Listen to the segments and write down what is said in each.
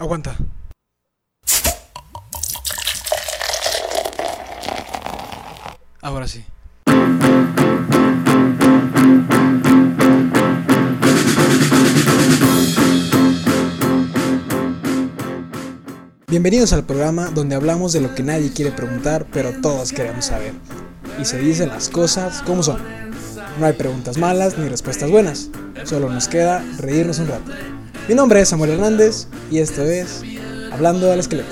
Aguanta. Ahora sí. Bienvenidos al programa donde hablamos de lo que nadie quiere preguntar, pero todos queremos saber. Y se dicen las cosas como son. No hay preguntas malas ni respuestas buenas. Solo nos queda reírnos un rato. Mi nombre es Samuel Hernández y esto es Hablando al Esqueleto.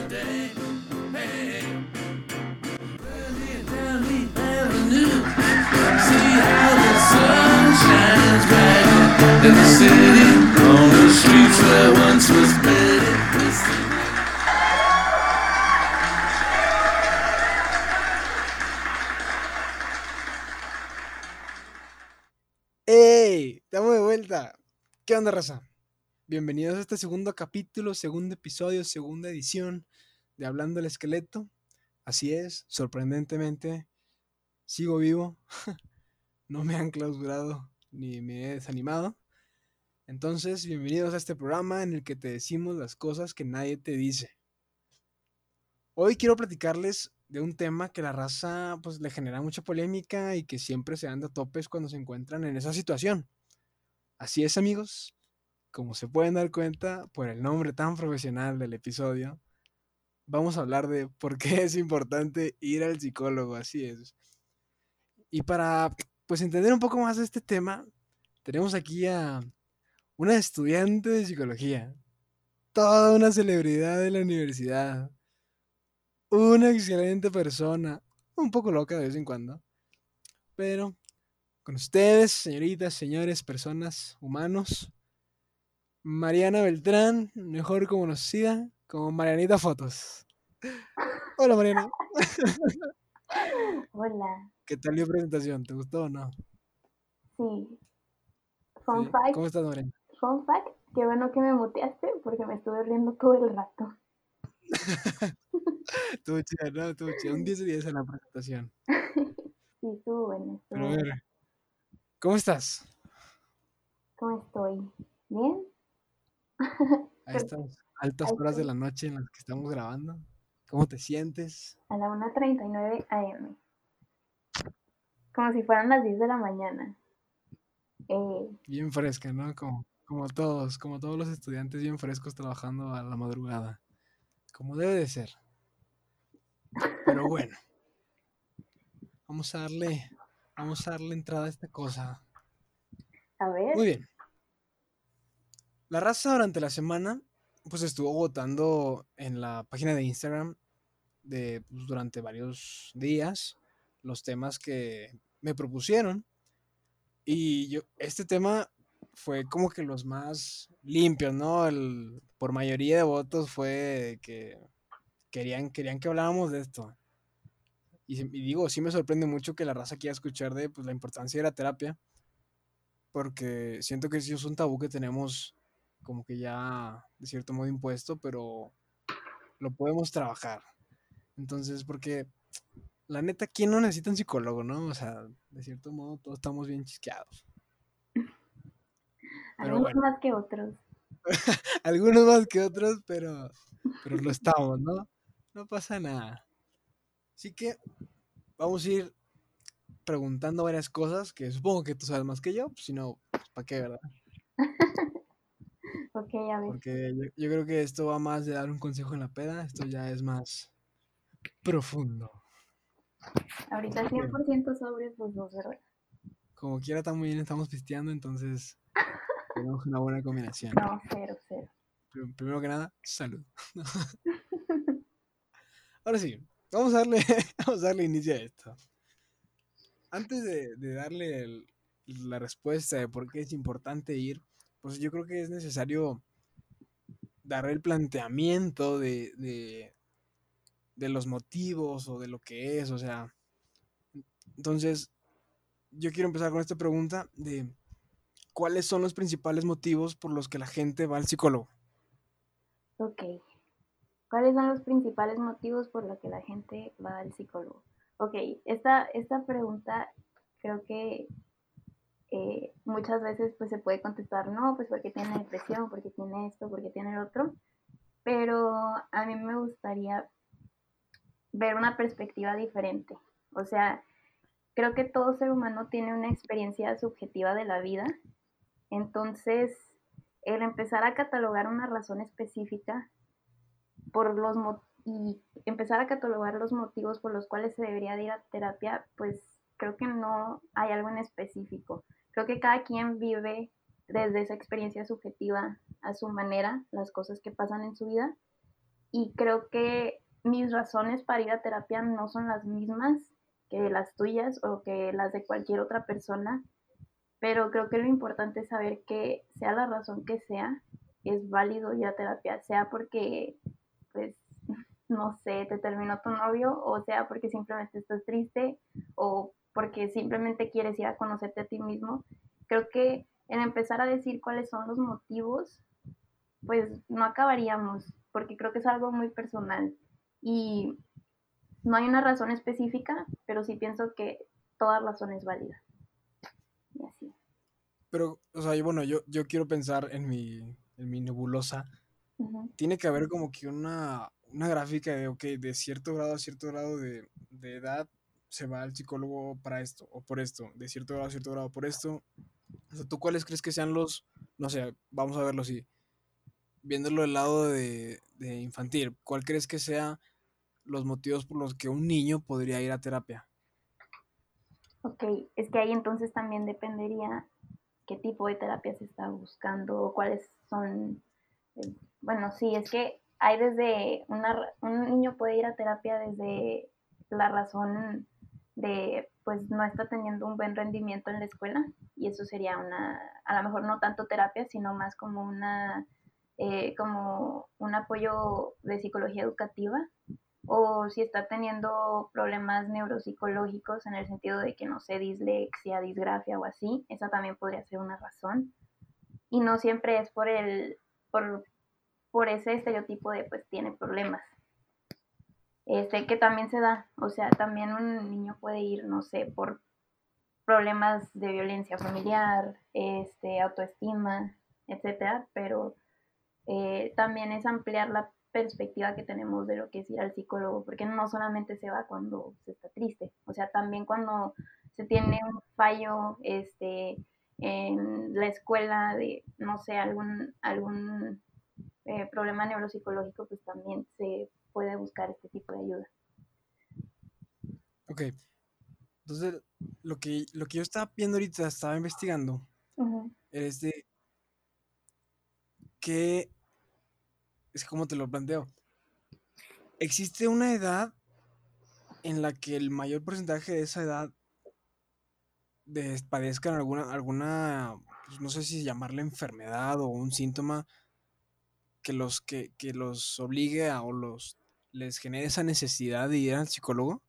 ¡Ey! Estamos de vuelta. ¿Qué onda, raza? Bienvenidos a este segundo capítulo, segundo episodio, segunda edición de Hablando al Esqueleto. Así es, sorprendentemente, sigo vivo. no me han clausurado ni me he desanimado. Entonces, bienvenidos a este programa en el que te decimos las cosas que nadie te dice. Hoy quiero platicarles de un tema que la raza pues le genera mucha polémica y que siempre se anda a topes cuando se encuentran en esa situación. Así es, amigos. Como se pueden dar cuenta por el nombre tan profesional del episodio, vamos a hablar de por qué es importante ir al psicólogo, así es. Y para pues entender un poco más de este tema, tenemos aquí a una estudiante de psicología, toda una celebridad de la universidad, una excelente persona, un poco loca de vez en cuando, pero con ustedes, señoritas, señores, personas, humanos, Mariana Beltrán, mejor conocida como Marianita Fotos. Hola Mariana. Hola. ¿Qué tal la presentación? ¿Te gustó o no? Sí. Fun Sí. fact, ¿Cómo estás, Mariana? fun fact, qué bueno que me muteaste porque me estuve riendo todo el rato. Estuvo chida, ¿no? Estuvo chida. Un 10 de 10 en la presentación. Sí, estuvo bueno. Pero a ver, ¿cómo estás? ¿Cómo estoy? ¿Bien? A estas altas horas de la noche en las que estamos grabando. ¿Cómo te sientes? A la 1.39 am. Como si fueran las 10 de la mañana. Eh, Bien fresca, ¿no? Como, como todos, como todos los estudiantes bien frescos trabajando a la madrugada. Como debe de ser. Pero bueno. Vamos a darle, vamos a darle entrada a esta cosa. a ver. Muy bien. La raza durante la semana, pues estuvo votando en la página de Instagram de, pues, durante varios días los temas que me propusieron. Y yo, este tema fue como que los más limpios, ¿no? El- por mayoría de votos fue que querían, querían que habláramos de esto. Y, y digo, sí me sorprende mucho que la raza quiera escuchar de pues, la importancia de la terapia porque siento que sí es un tabú que tenemos como que ya de cierto modo impuesto, pero lo podemos trabajar. Entonces, porque la neta, ¿quién no necesita un psicólogo, no? O sea, de cierto modo todos estamos bien chisqueados. pero Algunos bueno. más que otros. Algunos más que otros, pero, pero lo estamos, ¿no? No pasa nada. Así que vamos a ir preguntando varias cosas que supongo que tú sabes más que yo, pues, si no, pues, ¿para qué, verdad? Ok, a ver. Porque yo, yo creo que esto va más de dar un consejo en la peda, esto ya es más profundo. Ahorita 100% sobre los dos, ¿verdad? Como quiera también estamos pisteando, entonces tenemos una buena combinación. No, cero, cero. Prim- Primero que nada, salud. Ahora sí, vamos a darle, vamos a darle inicio a esto. Antes de, de darle el- la respuesta de por qué es importante ir, pues yo creo que es necesario dar el planteamiento de, de, los motivos o de lo que es, o sea. Entonces, yo quiero empezar con esta pregunta de cuáles son los principales motivos por los que la gente va al psicólogo. Ok. ¿Cuáles son los principales motivos por los que la gente va al psicólogo? Ok, esta, esta pregunta creo que eh, muchas veces pues se puede contestar, no, pues porque tiene depresión, porque tiene esto, porque tiene el otro. pero a mí me gustaría ver una perspectiva diferente. O sea, creo que todo ser humano tiene una experiencia subjetiva de la vida. Entonces, el empezar a catalogar una razón específica por los y empezar a catalogar los motivos por los cuales se debería ir a terapia, pues creo que no hay algo en específico. Creo que cada quien vive desde esa experiencia subjetiva a su manera las cosas que pasan en su vida. Y creo que mis razones para ir a terapia no son las mismas que las tuyas o que las de cualquier otra persona, pero creo que lo importante es saber que sea la razón que sea, es válido ir a terapia, sea porque, pues, no sé, te terminó tu novio, o sea porque simplemente estás triste, o porque simplemente quieres ir a conocerte a ti mismo. Creo que en empezar a decir cuáles son los motivos, pues no acabaríamos, porque creo que es algo muy personal. Y no hay una razón específica, pero sí pienso que toda razón es válida. Y así. Pero, o sea, bueno, yo, yo quiero pensar en mi, en mi nebulosa. Tiene que haber como que una, una gráfica de, ok, de cierto grado a cierto grado de, de edad se va al psicólogo para esto o por esto, de cierto grado a cierto grado por esto. O sea, ¿tú cuáles crees que sean los, no sé, vamos a verlo así, viéndolo del lado de, de infantil, ¿cuál crees que sea los motivos por los que un niño podría ir a terapia? Ok, es que ahí entonces también dependería qué tipo de terapia se está buscando o cuáles son, eh, bueno, sí, es que hay desde, una, un niño puede ir a terapia desde la razón de, pues no está teniendo un buen rendimiento en la escuela y eso sería una, a lo mejor no tanto terapia, sino más como una, eh, como un apoyo de psicología educativa o si está teniendo problemas neuropsicológicos en el sentido de que no sé, dislexia, disgrafia o así, esa también podría ser una razón. Y no siempre es por el por, por ese estereotipo de pues tiene problemas. Este que también se da, o sea, también un niño puede ir, no sé, por problemas de violencia familiar, este, autoestima, etcétera, pero eh, también es ampliar la perspectiva que tenemos de lo que es ir al psicólogo, porque no solamente se va cuando se está triste, o sea, también cuando se tiene un fallo este, en la escuela de, no sé, algún, algún eh, problema neuropsicológico, pues también se puede buscar este tipo de ayuda. Ok. Entonces, lo que, lo que yo estaba viendo ahorita, estaba investigando, es de que es como te lo planteo. Existe una edad en la que el mayor porcentaje de esa edad padezcan alguna, alguna pues, no sé si llamarle enfermedad o un síntoma que los, que, que los obligue a, o los les genere esa necesidad de ir al psicólogo?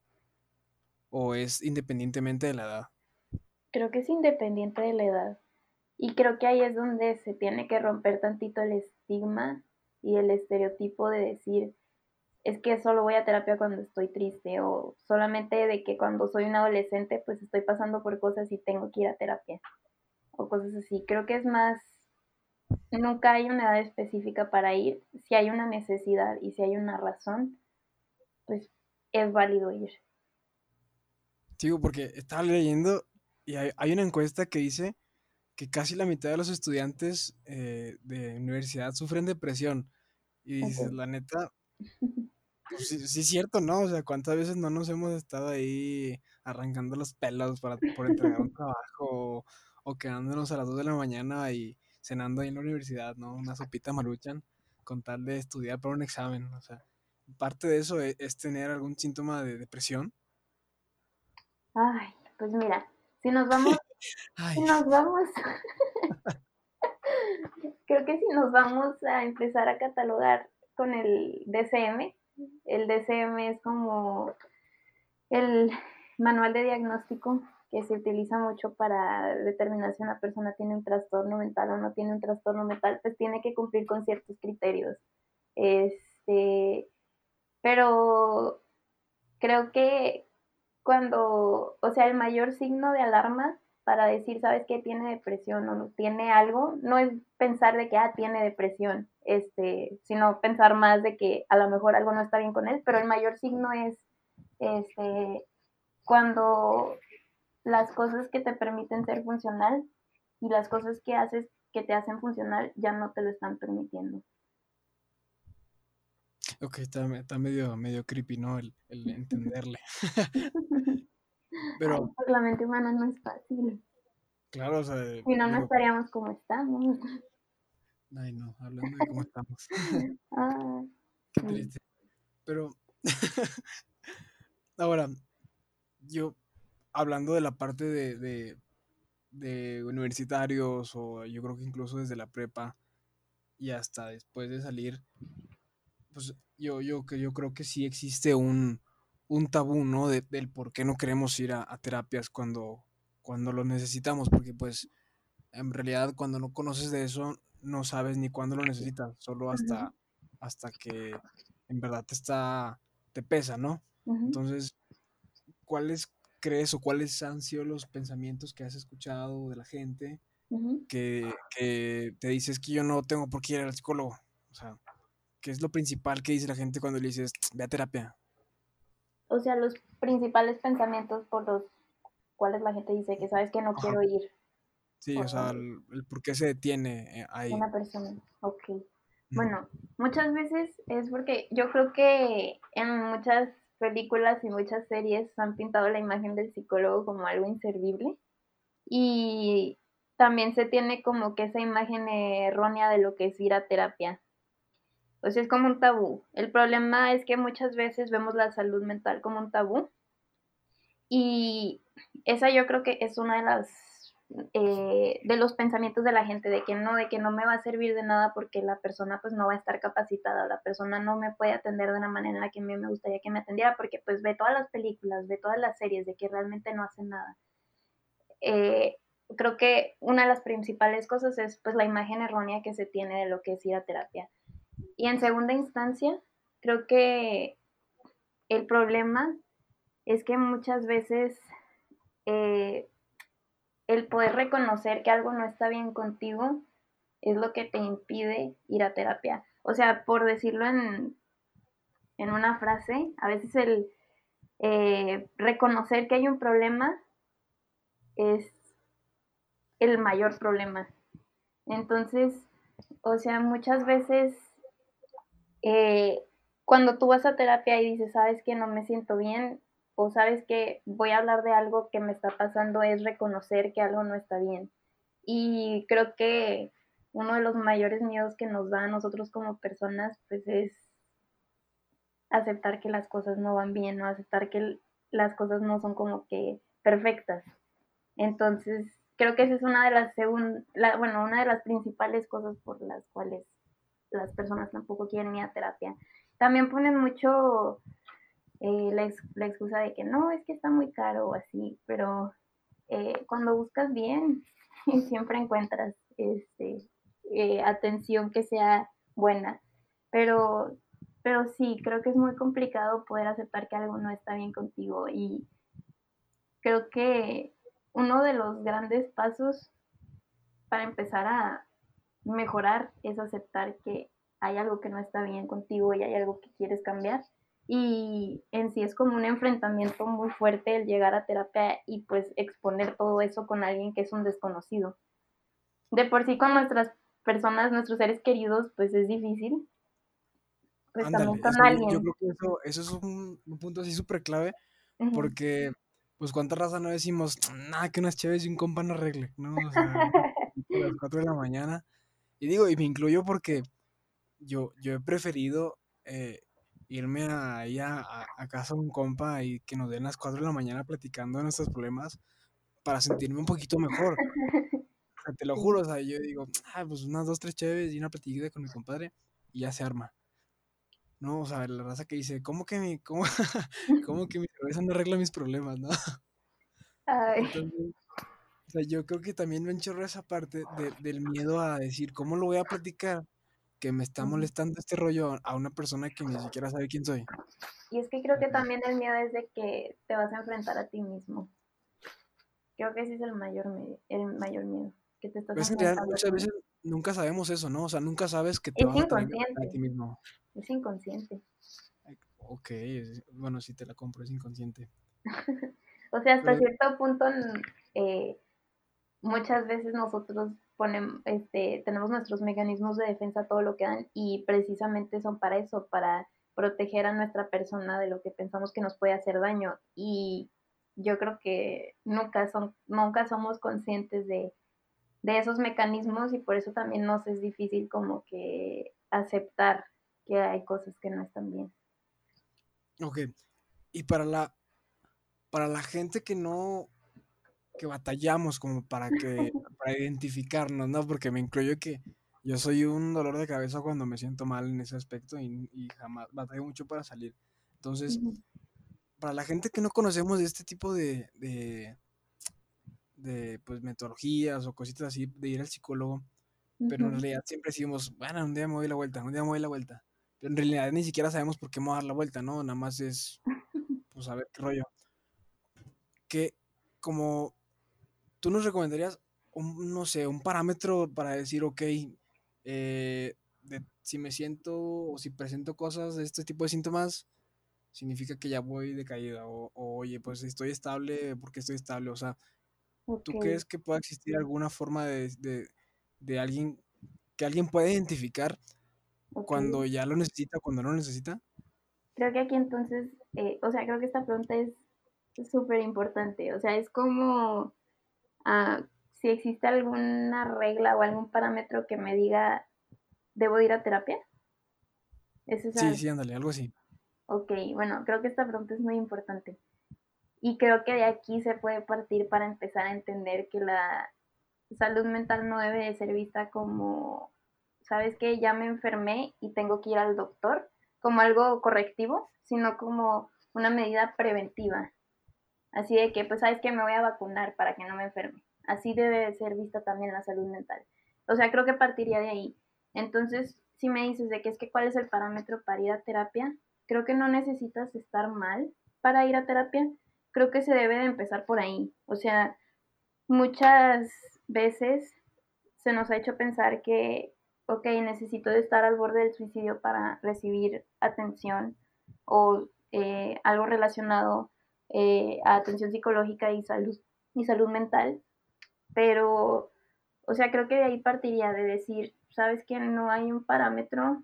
¿O es independientemente de la edad? Creo que es independiente de la edad. Y creo que ahí es donde se tiene que romper tantito el estigma y el estereotipo de decir, es que solo voy a terapia cuando estoy triste o solamente de que cuando soy un adolescente pues estoy pasando por cosas y tengo que ir a terapia o cosas así. Creo que es más, nunca hay una edad específica para ir. Si hay una necesidad y si hay una razón, pues es válido ir. Digo, porque estaba leyendo y hay una encuesta que dice que casi la mitad de los estudiantes eh, de universidad sufren depresión. Y dices, la neta, pues sí, es cierto, ¿no? O sea, ¿cuántas veces no nos hemos estado ahí arrancando los pelos para, por entregar un trabajo o, quedándonos a las 2 de la mañana y cenando ahí en la universidad, ¿no? Una sopita maruchan con tal de estudiar para un examen, o sea, parte de eso es, es tener algún síntoma de depresión. Ay, pues mira, si nos vamos si nos vamos, creo que si nos vamos a empezar a catalogar con el DCM, el DCM es como el manual de diagnóstico que se utiliza mucho para determinar si una persona tiene un trastorno mental o no tiene un trastorno mental, pues tiene que cumplir con ciertos criterios. Este, pero creo que cuando, o sea, el mayor signo de alarma para decir, sabes que tiene depresión o no tiene algo, no es pensar de que, ah, tiene depresión, este, sino pensar más de que a lo mejor algo no está bien con él, pero el mayor signo es, este, cuando las cosas que te permiten ser funcional y las cosas que haces que te hacen funcional ya no te lo están permitiendo. Ok, está, medio, medio creepy, ¿no? El, el entenderle. Pero. La mente humana no es fácil. Claro, o sea. Si no, no estaríamos como estamos. Ay, no, hablando de cómo estamos. ah, Qué triste. Pero. Ahora, yo, hablando de la parte de, de, de, universitarios, o yo creo que incluso desde la prepa y hasta después de salir, pues yo, yo, yo creo que sí existe un, un tabú, ¿no? De, del por qué no queremos ir a, terapias cuando, cuando lo necesitamos, porque pues en realidad cuando no conoces de eso no sabes ni cuándo lo necesitas, solo hasta, hasta que en verdad te está, te pesa, ¿no? Entonces, ¿cuáles crees o cuáles han sido los pensamientos que has escuchado de la gente que, que, te dices que yo no tengo por qué ir al psicólogo? O sea, ¿qué es lo principal que dice la gente cuando le dices, ve a terapia? o sea, los principales pensamientos por los cuales la gente dice que sabes que no quiero ir. Sí, o sea, el, por qué se detiene eh, ahí. Una persona, ok. Bueno, muchas veces es porque yo creo que en muchas películas y muchas series han pintado la imagen del psicólogo como algo inservible y también se tiene como que esa imagen errónea de lo que es ir a terapia. O es como un tabú. El problema es que muchas veces vemos la salud mental como un tabú. Y esa yo creo que es una de las eh, de los pensamientos de la gente de que no, de que no me va a servir de nada porque la persona pues no va a estar capacitada, la persona no me puede atender de una manera en la que a mí me gustaría que me atendiera porque pues ve todas las películas, ve todas las series de que realmente no hacen nada. Eh, creo que una de las principales cosas es pues la imagen errónea que se tiene de lo que es ir a terapia. Y en segunda instancia, creo que el problema es que muchas veces eh, el poder reconocer que algo no está bien contigo es lo que te impide ir a terapia. O sea, por decirlo en, en una frase, a veces el eh, reconocer que hay un problema es el mayor problema. Entonces, o sea, muchas veces eh, cuando tú vas a terapia y dices, sabes que no me siento bien o sabes que voy a hablar de algo que me está pasando, es reconocer que algo no está bien. Y creo que uno de los mayores miedos que nos da a nosotros como personas, pues es aceptar que las cosas no van bien, ¿no? Aceptar que las cosas no son como que perfectas. Entonces, creo que esa es una de las bueno, una de las principales cosas por las cuales las personas tampoco quieren ir a terapia. También ponen mucho eh, la, excusa de que no, es que está muy caro o así, pero eh, cuando buscas bien, siempre encuentras este, eh, atención que sea buena. Pero, pero sí, creo que es muy complicado poder aceptar que algo no está bien contigo y creo que uno de los grandes pasos para empezar a, mejorar es aceptar que hay algo que no está bien contigo y hay algo que quieres cambiar. Y en sí es como un enfrentamiento muy fuerte el llegar a terapia y pues exponer todo eso con alguien que es un desconocido. De por sí con nuestras personas, nuestros seres queridos, pues es difícil. Pues también con alguien. Yo creo que eso, eso es un, punto así súper clave porque pues cuánta raza no decimos, nada, que unas chéves y un compa no arregle, ¿no? O sea, a las 4 de la mañana y digo, y me incluyo porque yo, yo he preferido eh, irme ahí a, a, casa de un compa y que nos den las 4 de la mañana platicando de nuestros problemas para sentirme un poquito mejor. te lo juro, o sea, yo digo, ah, pues unas dos, tres chéves y una platiquita con mi compadre y ya se arma. No, o sea, la raza que dice, ¿cómo que mi, cómo, cómo que mi cerveza no arregla mis problemas, no? Entonces, o sea, yo creo que también me enchorro esa parte del miedo a decir, ¿cómo lo voy a platicar? Que me está molestando este rollo a una persona que ni siquiera sabe quién soy. Y es que creo que también el miedo es de que te vas a enfrentar a ti mismo. Creo que ese es el mayor, el mayor miedo. Que te estás Pero es que muchas veces nunca sabemos eso, ¿no? O sea, nunca sabes que te Es vas inconsciente. a ti mismo. Es inconsciente. Ok, bueno, sí te la compro, es inconsciente. O sea, hasta Pero- cierto punto, eh, muchas veces nosotros ponemos, este, tenemos nuestros mecanismos de defensa todo lo que dan y precisamente son para eso, para proteger a nuestra persona de lo que pensamos que nos puede hacer daño. Y yo creo que nunca, son, nunca somos conscientes de, de esos mecanismos y por eso también nos es difícil como que aceptar que hay cosas que no están bien. Ok, y para la, para la gente que no, que batallamos como para que, para identificarnos, ¿no? Porque me incluyo que yo soy un dolor de cabeza cuando me siento mal en ese aspecto y, y jamás batallo mucho para salir. Entonces, para la gente que no conocemos de este tipo de, de, de, pues, metodologías o cositas así, de ir al psicólogo, pero en realidad siempre decimos, bueno, un día me doy la vuelta, un día me doy la vuelta. Pero en realidad ni siquiera sabemos por qué me voy a dar la vuelta, ¿no? Nada más es, pues, a ver qué rollo. Que, como, tú nos recomendarías, un, no sé, un parámetro para decir, ok, eh, de- si me siento o si presento cosas de este tipo de síntomas, significa que ya voy de caída. O, o, oye, pues estoy estable porque estoy estable. O sea, ¿tú crees que pueda existir alguna forma de, de, de alguien, que alguien pueda identificar cuando ya lo necesita, cuando no lo necesita? Creo que aquí entonces, eh, o sea, creo que esta pregunta es súper importante. O sea, es como ah, si existe alguna regla o algún parámetro que me diga, ¿debo de ir a terapia? Eso es Sí, sí, ándale, algo así. Ok, bueno, creo que esta pregunta es muy importante. Y creo que de aquí se puede partir para empezar a entender que la salud mental no debe de ser vista como, ¿sabes qué? Ya me enfermé y tengo que ir al doctor, como algo correctivo, sino como una medida preventiva. Así de que, pues, ¿sabes qué? Me voy a vacunar para que no me enferme. Así debe de ser vista también la salud mental. O sea, creo que partiría de ahí. Entonces, si me dices de que es que cuál es el parámetro para ir a terapia, creo que no necesitas estar mal para ir a terapia. Creo que se debe de empezar por ahí. O sea, muchas veces se nos ha hecho pensar que, ok, necesito de estar al borde del suicidio para recibir atención o eh, algo relacionado eh, a atención psicológica y salud, y salud mental. Pero, o sea, creo que de ahí partiría de decir, sabes que no hay un parámetro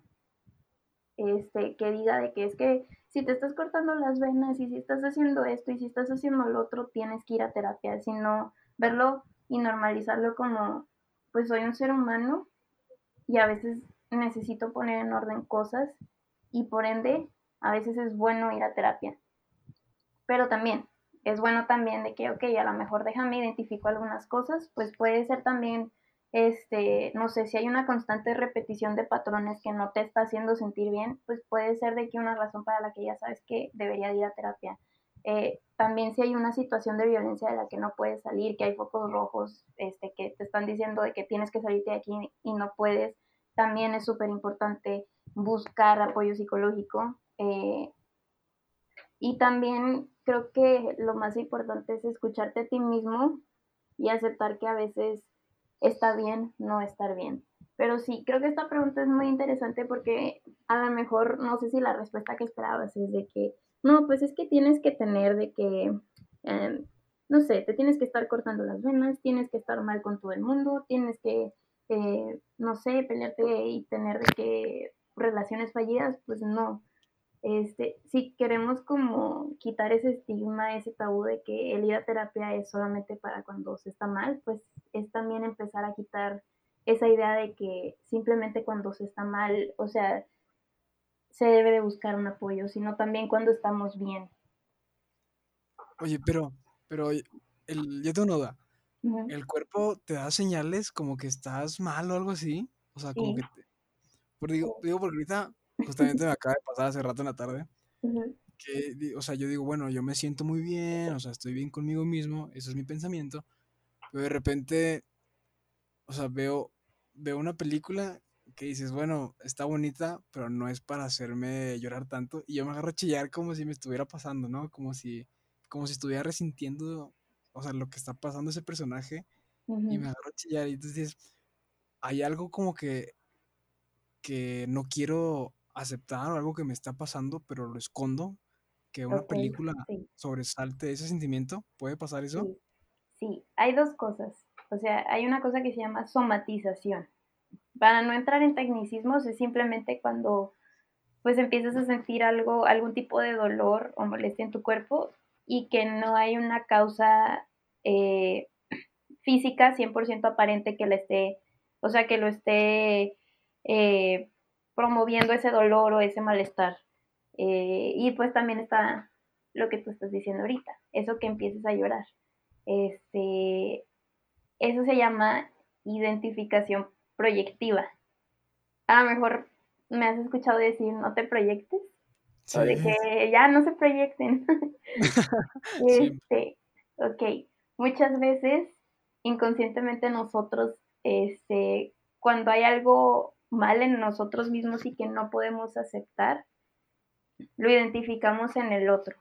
este, que diga de que es que si te estás cortando las venas y si estás haciendo esto y si estás haciendo lo otro, tienes que ir a terapia, sino verlo y normalizarlo como, pues soy un ser humano y a veces necesito poner en orden cosas y por ende a veces es bueno ir a terapia. Pero también es bueno también de que, ok, a lo mejor déjame identifico algunas cosas, pues puede ser también este, no sé, si hay una constante repetición de patrones que no te está haciendo sentir bien, pues puede ser de que una razón para la que ya sabes que debería ir a terapia. Eh, también si hay una situación de violencia de la que no puedes salir, que hay focos rojos este, que te están diciendo de que tienes que salirte de aquí y no puedes, también es súper importante buscar apoyo psicológico. Eh, y también creo que lo más importante es escucharte a ti mismo y aceptar que a veces está bien no estar bien. Pero sí, creo que esta pregunta es muy interesante porque a lo mejor no sé si la respuesta que esperabas es de que, no, pues es que tienes que tener de que, eh, no sé, te tienes que estar cortando las venas, tienes que estar mal con todo el mundo, tienes que, eh, no sé, pelearte y tener de que relaciones fallidas, pues no. Este, si queremos como quitar ese estigma, ese tabú de que el ir a terapia es solamente para cuando se está mal, pues es también empezar a quitar esa idea de que simplemente cuando se está mal, o sea, se debe de buscar un apoyo, sino también cuando estamos bien. Oye, pero, pero el, yo tengo una duda. ¿El cuerpo te da señales como que estás mal o algo así? O sea, como Sí. que... te- por digo, digo, porque ahorita justamente me acaba de pasar hace rato en la tarde, que, o sea, yo digo, bueno, yo me siento muy bien, o sea, estoy bien conmigo mismo, eso es mi pensamiento, pero de repente, o sea, veo, veo una película que dices, bueno, está bonita, pero no es para hacerme llorar tanto, y yo me agarro a chillar como si me estuviera pasando, ¿no? Como si, como si estuviera resintiendo o sea, lo que está pasando ese personaje y me agarro a chillar. Y entonces hay algo como que, que no quiero aceptar o algo que me está pasando, pero lo escondo. Que una película sobresalte ese sentimiento. ¿Puede pasar eso? sí, hay dos cosas. O sea, hay una cosa que se llama somatización. Para no entrar en tecnicismos, es simplemente cuando pues empiezas a sentir algo, algún tipo de dolor o molestia en tu cuerpo y que no hay una causa eh, física 100% aparente que le esté, o sea, que lo esté eh, promoviendo ese dolor o ese malestar. Eh, y pues también está lo que tú estás diciendo ahorita, eso que empieces a llorar. Este, eso se llama identificación proyectiva. A lo mejor me has escuchado decir no te proyectes. O de que ya no se proyecten. este, ok. Muchas veces, inconscientemente nosotros, este, cuando hay algo mal en nosotros mismos y que no podemos aceptar, lo identificamos en el otro.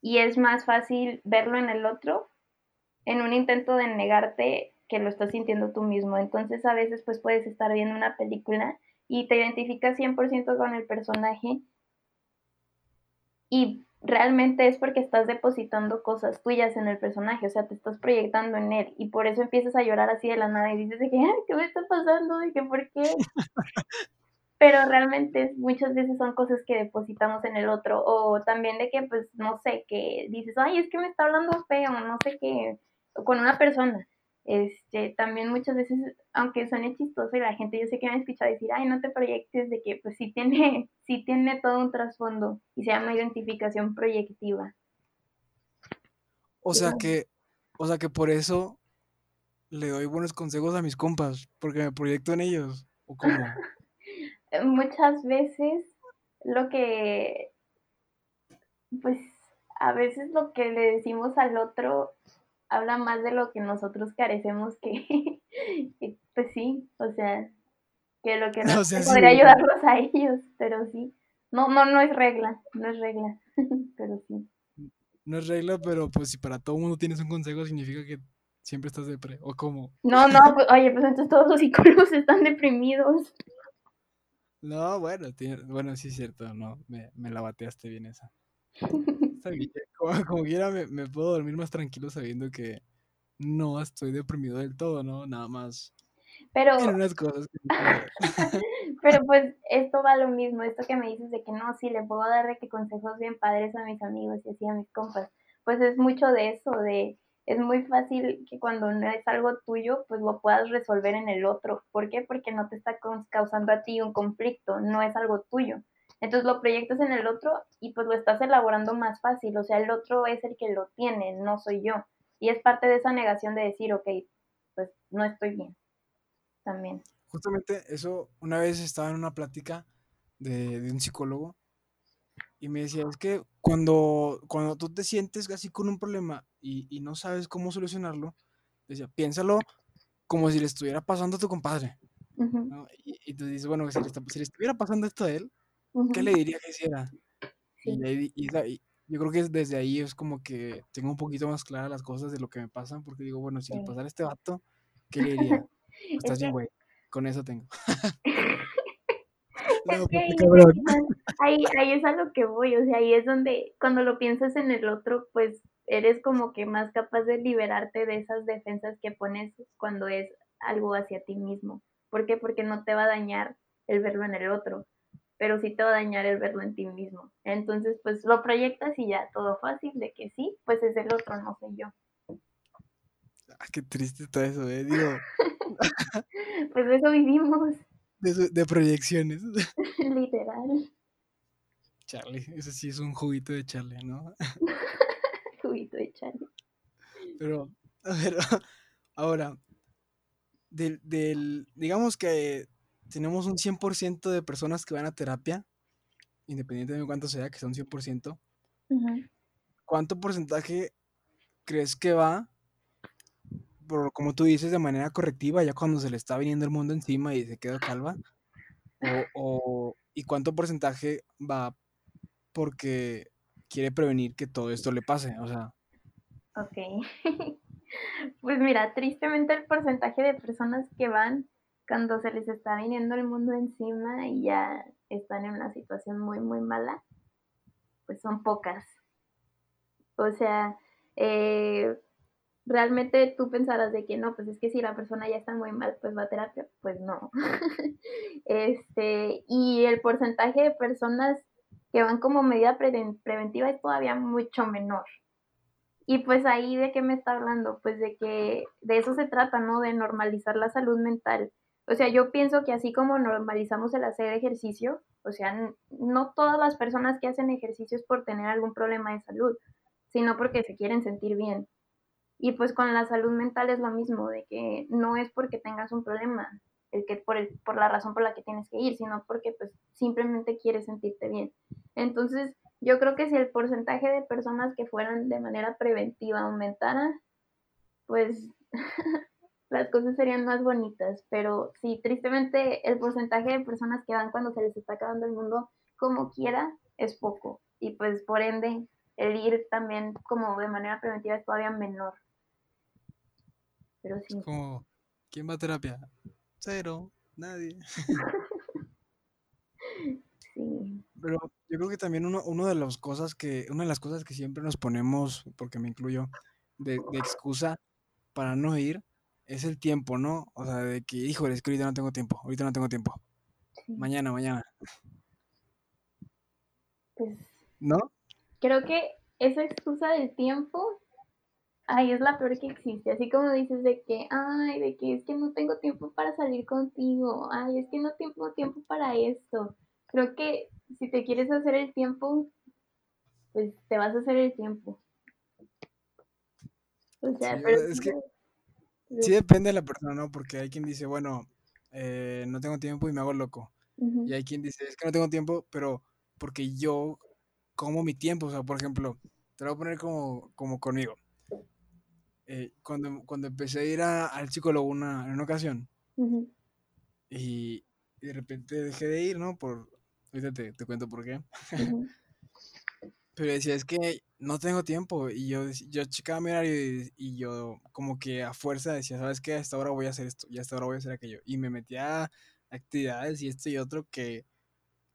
Y es más fácil verlo en el otro en un intento de negarte que lo estás sintiendo tú mismo. Entonces a veces pues puedes estar viendo una película y te identificas 100% con el personaje y realmente es porque estás depositando cosas tuyas en el personaje, o sea, te estás proyectando en él y por eso empiezas a llorar así de la nada y dices de que, ¿qué me está pasando? ¿De que por qué? Pero realmente muchas veces son cosas que depositamos en el otro o también de que, pues, no sé, que dices, ay, es que me está hablando feo, no sé qué, con una persona este, también muchas veces, aunque suene chistoso y la gente yo sé que me ha escuchado decir, ay, no te proyectes de que pues sí tiene, sí tiene todo un trasfondo y se llama identificación proyectiva. O sea que, o sea que por eso le doy buenos consejos a mis compas, porque me proyecto en ellos, ¿o cómo? Muchas veces lo que, pues a veces lo que le decimos al otro habla más de lo que nosotros carecemos que, pues sí, o sea, que lo que nos podría ayudarlos a ellos, pero sí. No, no, no es regla, no es regla, pero sí. No es regla, pero pues si para todo mundo tienes un consejo significa que siempre estás depre, ¿o cómo? No, no, pues, oye, pues entonces todos los psicólogos están deprimidos. No, bueno, bueno, sí es cierto, no, me, me la bateaste bien esa. como, quiera me, puedo dormir más tranquilo sabiendo que no estoy deprimido del todo, ¿no? Nada más. Pero, pero pues esto va lo mismo, esto que me dices de que no, sí, le puedo dar de que consejos bien padres a mis amigos y así a mis compas, pues es mucho de eso, de es muy fácil que cuando no es algo tuyo, pues lo puedas resolver en el otro. ¿Por qué? Porque no te está causando a ti un conflicto, no es algo tuyo. Entonces lo proyectas en el otro y pues lo estás elaborando más fácil, o sea, el otro es el que lo tiene, no soy yo. Y es parte de esa negación de decir, ok, pues no estoy bien. También. Justamente eso, una vez estaba en una plática de, un psicólogo y me decía, es que cuando, cuando tú te sientes así con un problema y, no sabes cómo solucionarlo, decía, piénsalo como si le estuviera pasando a tu compadre. y, tú dices, bueno, si le, si le, estuviera pasando esto a él, ¿Qué le diría que hiciera? Y, yo creo que desde ahí es como que tengo un poquito más claras las cosas de lo que me pasan, porque digo, bueno, si le pasara a este vato, ¿qué le diría? Estás bien, güey. Con eso tengo. no, pues, ahí, ahí es a lo que voy, o sea, ahí es donde cuando lo piensas en el otro, pues eres como que más capaz de liberarte de esas defensas que pones cuando es algo hacia ti mismo. ¿Por qué? Porque no te va a dañar el verlo en el otro pero sí te va a dañar el verlo en ti mismo. Entonces, pues lo proyectas y ya, todo fácil de que sí, pues es el otro, no soy yo. Ah, qué triste está eso, eh, digo. pues de eso vivimos. De, de proyecciones. Literal. Charlie, ese sí es un juguito de Charlie, ¿no? juguito de Charlie. Pero, a ver, ahora, del, del, digamos que tenemos un 100% de personas que van a terapia, independientemente de cuánto sea, que sea un 100%. ¿Cuánto porcentaje crees que va, por, como tú dices, de manera correctiva, ya cuando se le está viniendo el mundo encima y se queda calva? O, ¿Y cuánto porcentaje va porque quiere prevenir que todo esto le pase? O sea, Ok. pues mira, tristemente el porcentaje de personas que van cuando se les está viniendo el mundo encima y ya están en una situación muy, muy mala, pues son pocas. O sea, eh, realmente tú pensarás de que no, pues es que si la persona ya está muy mal, pues va a terapia, pues no. este, y el porcentaje de personas que van como medida preventiva es todavía mucho menor. Y pues ahí de qué me está hablando, pues de que de eso se trata, ¿no? De normalizar la salud mental. O sea, yo pienso que así como normalizamos el hacer ejercicio, o sea, no todas las personas que hacen ejercicio es por tener algún problema de salud, sino porque se quieren sentir bien. Y pues con la salud mental es lo mismo, de que no es porque tengas un problema, el que por, el, por la razón por la que tienes que ir, sino porque pues simplemente quieres sentirte bien. Entonces, yo creo que si el porcentaje de personas que fueran de manera preventiva aumentara, pues las cosas serían más bonitas. Pero sí, tristemente el porcentaje de personas que van cuando se les está acabando el mundo como quiera es poco. Y pues por ende, el ir también como de manera preventiva es todavía menor. Pero sí. Como, ¿quién va a terapia? Cero, nadie. sí. Pero yo creo que también uno, uno de las cosas que, una de las cosas que siempre nos ponemos, porque me incluyo, de, excusa para no ir, es el tiempo, ¿no? O sea, de que, híjole, es que ahorita no tengo tiempo, ahorita no tengo tiempo. Mañana, mañana. Pues, ¿No? Creo que esa excusa del tiempo Ay, es la peor que existe. Así como dices de que, ay, de que es que no tengo tiempo para salir contigo. Ay, es que no tengo tiempo para esto. Creo que si te quieres hacer el tiempo, pues te vas a hacer el tiempo. O sea, pero... Es que sí depende de la persona, ¿no? Porque hay quien dice, bueno, eh, no tengo tiempo y me hago loco. Y hay quien dice, es que no tengo tiempo, pero porque yo como mi tiempo. O sea, por ejemplo, te lo voy a poner como, como conmigo eh, cuando, cuando empecé a ir al psicólogo una, en una ocasión, y, de repente dejé de ir, ¿no? Por, ahorita te, te cuento por qué. Pero decía, es que no tengo tiempo. Y yo, yo checaba mi horario y, yo como que a fuerza decía, ¿sabes qué? A esta hora voy a hacer esto y a esta hora voy a hacer aquello. Y me metía a actividades y esto y otro que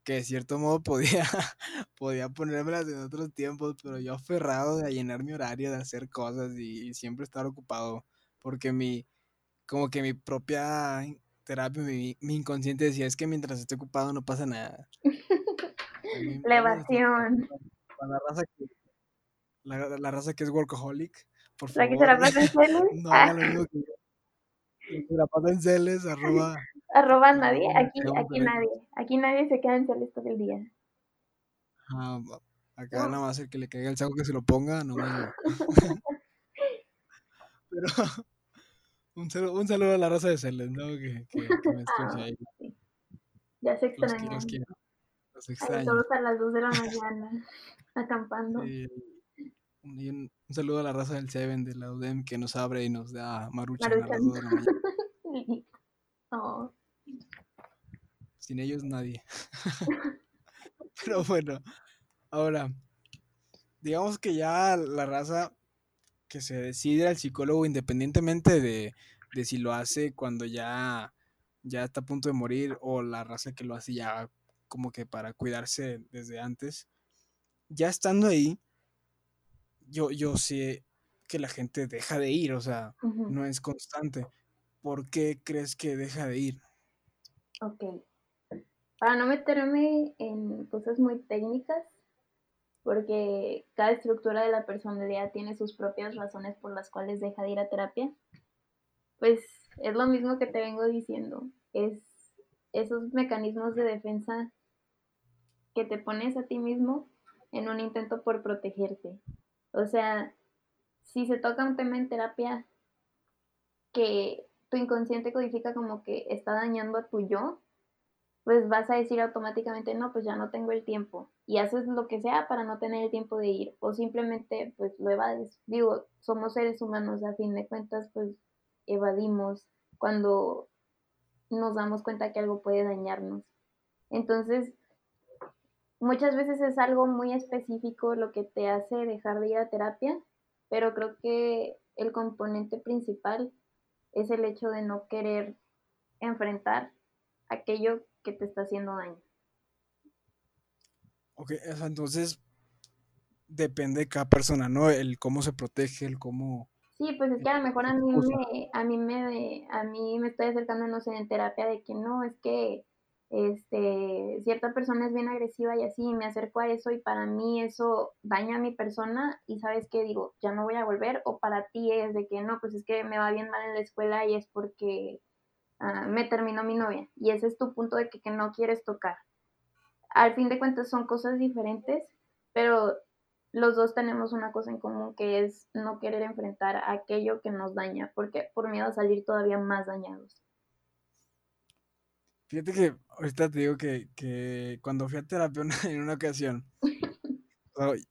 que de cierto modo podía, podía ponérmelas en otros tiempos, pero yo aferrado de llenar mi horario, de hacer cosas y, siempre estar ocupado, porque mi, como que mi propia terapia, mi, inconsciente decía, es que mientras esté ocupado no pasa nada. La evasión. La raza, que, la, raza que es workaholic, por favor. ¿La que se la pasa en celes? no, ah. lo mismo que yo. Se la pasa en celes, arroba Arroba nadie, aquí, aquí nadie. Aquí nadie se queda en celes todo el día. Ah, acá nada más el que le caiga el saco que se lo ponga, no me Pero un saludo, un saludo, a la raza de Celes, ¿no? Que, que, me escucha ah, ahí. Ya se. Los, los extraño. Todos a las 2 de la mañana, acampando. Y un, saludo a la raza del Seven, de la UDEM, que nos abre y nos da marucha, a las 2 de la mañana. oh. Sin ellos nadie. Pero bueno, ahora, digamos que ya la raza que se decide al psicólogo independientemente de, si lo hace cuando ya, ya está a punto de morir o la raza que lo hace ya como que para cuidarse desde antes, ya estando ahí, yo, yo sé que la gente deja de ir, o sea, no es constante. ¿Por qué crees que deja de ir? Ok. Para no meterme en cosas muy técnicas, porque cada estructura de la personalidad tiene sus propias razones por las cuales deja de ir a terapia, pues es lo mismo que te vengo diciendo, es esos mecanismos de defensa que te pones a ti mismo en un intento por protegerte. O sea, si se toca un tema en terapia que tu inconsciente codifica como que está dañando a tu yo, pues vas a decir automáticamente, no, pues ya no tengo el tiempo. Y haces lo que sea para no tener el tiempo de ir. O simplemente, pues lo evades. Digo, somos seres humanos, a fin de cuentas, pues evadimos cuando nos damos cuenta que algo puede dañarnos. Entonces, muchas veces es algo muy específico lo que te hace dejar de ir a terapia, pero creo que el componente principal es el hecho de no querer enfrentar aquello que te está haciendo daño. Ok, entonces depende de cada persona, ¿no? El cómo se protege, el cómo... Sí, pues es que a lo mejor a mí me, a mí me, a mí me estoy acercando, no sé, en terapia de que no, es que este, cierta persona es bien agresiva y así, me acerco a eso y para mí eso daña a mi persona y sabes que digo, ya no voy a volver o para ti es de que no, pues es que me va bien mal en la escuela y es porque ah, me terminó mi novia y ese es tu punto de que, que no quieres tocar. Al fin de cuentas son cosas diferentes, pero los dos tenemos una cosa en común que es no querer enfrentar aquello que nos daña, porque por miedo a salir todavía más dañados. Fíjate que ahorita te digo que, cuando fui a terapia en una ocasión,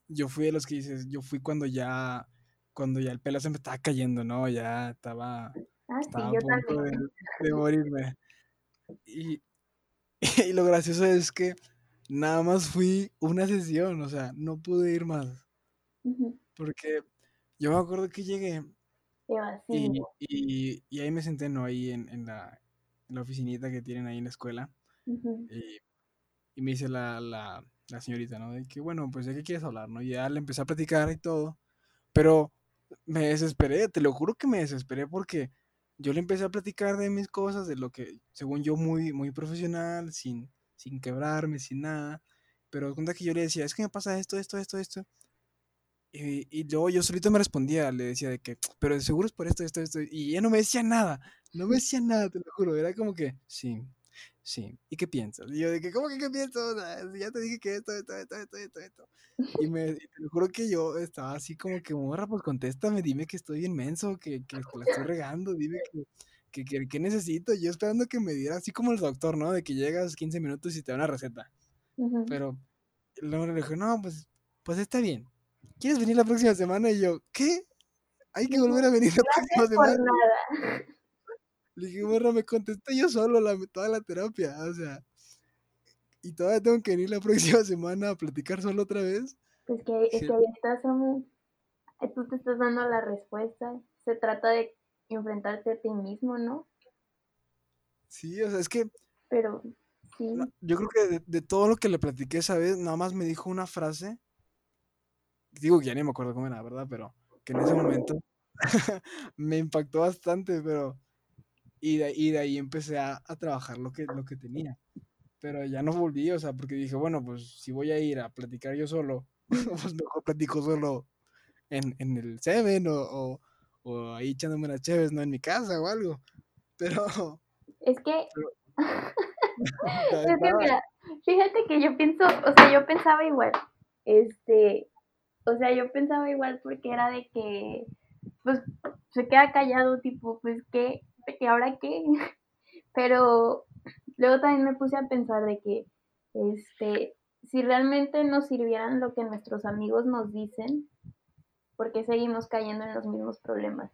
yo fui de los que dices, yo fui cuando ya, cuando ya el pelo se me estaba cayendo, ¿no? Ya estaba, ah, estaba a punto de, morirme. Y, y lo gracioso es que nada más fui una sesión, o sea, no pude ir más. Porque yo me acuerdo que llegué y, y, y, ahí me senté, ¿no? Ahí en, en la, la oficinita que tienen ahí en la escuela. y, me dice la, la, la, señorita, ¿no? De que, bueno, pues de qué quieres hablar, ¿no? Y ya le empecé a platicar y todo. Pero me desesperé, te lo juro que me desesperé porque yo le empecé a platicar de mis cosas, de lo que, según yo, muy, muy profesional, sin, sin quebrarme, sin nada. Pero cuenta que yo le decía, es que me pasa esto, esto, esto, esto. Y, y luego yo solito me respondía, le decía de que, pero de seguro es por esto, esto, esto. Y ella no me decía nada, no me decía nada, te lo juro. Era como que, sí, sí. ¿Y qué piensas? Y yo de que, ¿cómo que qué piensas? Ya te dije que esto, esto, esto, esto, esto, esto. Y, me, te lo juro que yo estaba así como que, morra, pues contéstame, dime que estoy inmenso, que, que la estoy regando, dime que, que, que, necesito. Yo esperando que me diera, así como el doctor, ¿no? De que llegas 15 minutos y te da una receta. Pero luego le dije, no, pues, pues está bien ¿quieres venir la próxima semana? Y yo, ¿qué? Hay que volver a venir la próxima semana. Por nada. Le dije, bueno, me contesté yo solo la, toda la terapia, o sea, y todavía tengo que venir la próxima semana a platicar solo otra vez. Pues que, es que ahí estás, Samu. Tú te estás dando la respuesta. Se trata de enfrentarte a ti mismo, ¿no? Sí, o sea, es que... Pero, sí. Yo creo que de, de todo lo que le platiqué esa vez, nada más me dijo una frase digo que ya ni me acuerdo cómo era, ¿verdad? Pero que en ese momento me impactó bastante, pero... Y de, y de ahí empecé a, a, trabajar lo que, lo que tenía. Pero ya no volví, o sea, porque dije, bueno, pues si voy a ir a platicar yo solo, pues mejor platico solo en, en el Seven o, o, o, ahí echándome unas chéves, no en mi casa o algo. Pero... Es que... es que mira, fíjate que yo pienso, o sea, yo pensaba igual. Este, o sea, yo pensaba igual porque era de que, pues, se queda callado, tipo, pues, ¿qué? ¿Y ahora qué? Pero luego también me puse a pensar de que, este, si realmente nos sirvieran lo que nuestros amigos nos dicen, ¿por qué seguimos cayendo en los mismos problemas?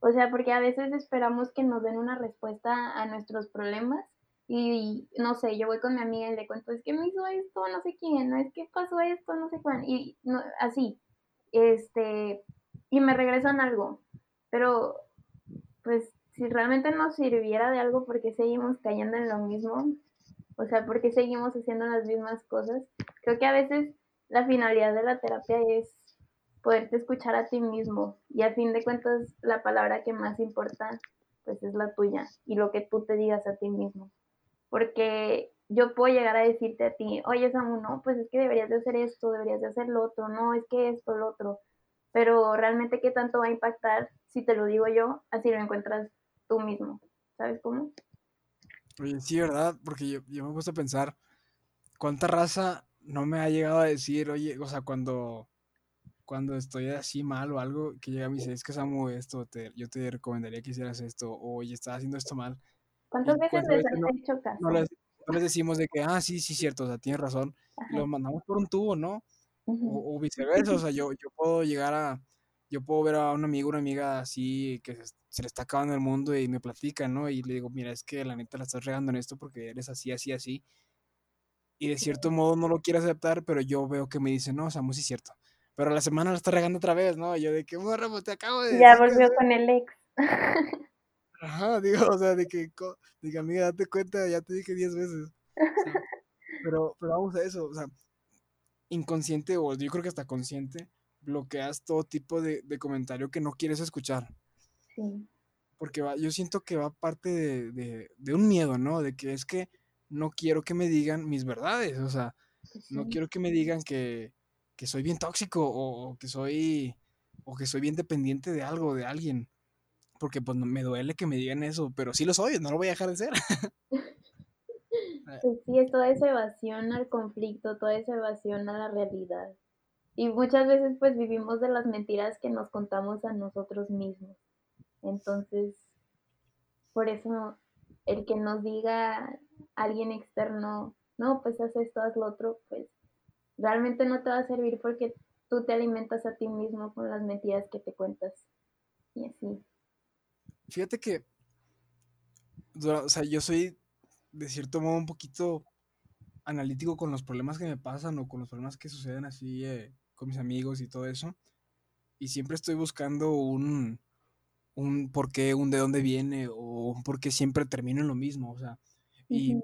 O sea, porque a veces esperamos que nos den una respuesta a nuestros problemas y, no sé, yo voy con mi amiga y le cuento, es que me hizo esto, no sé quién, no es que pasó esto, no sé cuándo, y no, así, este, y me regresan algo, pero pues si realmente nos sirviera de algo, ¿por qué seguimos cayendo en lo mismo? O sea, ¿por qué seguimos haciendo las mismas cosas? Creo que a veces la finalidad de la terapia es poderte escuchar a ti mismo y a fin de cuentas la palabra que más importa pues es la tuya y lo que tú te digas a ti mismo porque yo puedo llegar a decirte a ti, oye Samu, no, pues es que deberías de hacer esto, deberías de hacer lo otro, no, es que esto, lo otro, pero realmente qué tanto va a impactar si te lo digo yo, así lo encuentras tú mismo, ¿sabes cómo? Oye, sí, ¿verdad? Porque yo, yo me gusta pensar, ¿cuánta raza no me ha llegado a decir, oye, o sea, cuando, cuando estoy así mal o algo, que llega y me dice, es que Samu, esto, te, yo te recomendaría que hicieras esto, o oye, estás haciendo esto mal, ¿Cuántas veces les has hecho caso? No les, decimos de que, ah, sí, sí, cierto, o sea, tienes razón. Lo mandamos por un tubo, ¿no? o, viceversa, o sea, yo, yo puedo llegar a, yo puedo ver a un amigo, una amiga así que se, le está acabando el mundo y me platica, ¿no? Y le digo, mira, es que la neta la estás regando en esto porque eres así, así, así. Y de cierto modo no lo quiere aceptar, pero yo veo que me dice, no, o sea, muy sí es cierto. pero la semana la está regando otra vez, ¿no? yo de que, morra, pues te acabo de Ya volvió con el ex. Ajá, digo, o sea, de que, que amiga, date cuenta, ya te dije diez veces. pero, pero vamos a eso, o sea, inconsciente o yo creo que hasta consciente, bloqueas todo tipo de, comentario que no quieres escuchar. Sí. Porque va, yo siento que va parte de, de, un miedo, ¿no? De que es que no quiero que me digan mis verdades, o sea, no quiero que me digan que, que soy bien tóxico o, que soy o que soy bien dependiente de algo, de alguien. Porque pues me duele que me digan eso, pero sí lo soy, no lo voy a dejar de ser. Pues sí, es toda esa evasión al conflicto, toda esa evasión a la realidad. Y muchas veces pues vivimos de las mentiras que nos contamos a nosotros mismos. Entonces, por eso el que nos diga alguien externo, no, pues haz esto, haz lo otro, pues realmente no te va a servir porque tú te alimentas a ti mismo con las mentiras que te cuentas. Y así. Fíjate que, o sea, yo soy de cierto modo un poquito analítico con los problemas que me pasan o con los problemas que suceden así eh, con mis amigos y todo eso. Y siempre estoy buscando un, un por qué, un de dónde viene o un por qué siempre termino en lo mismo. O sea, y,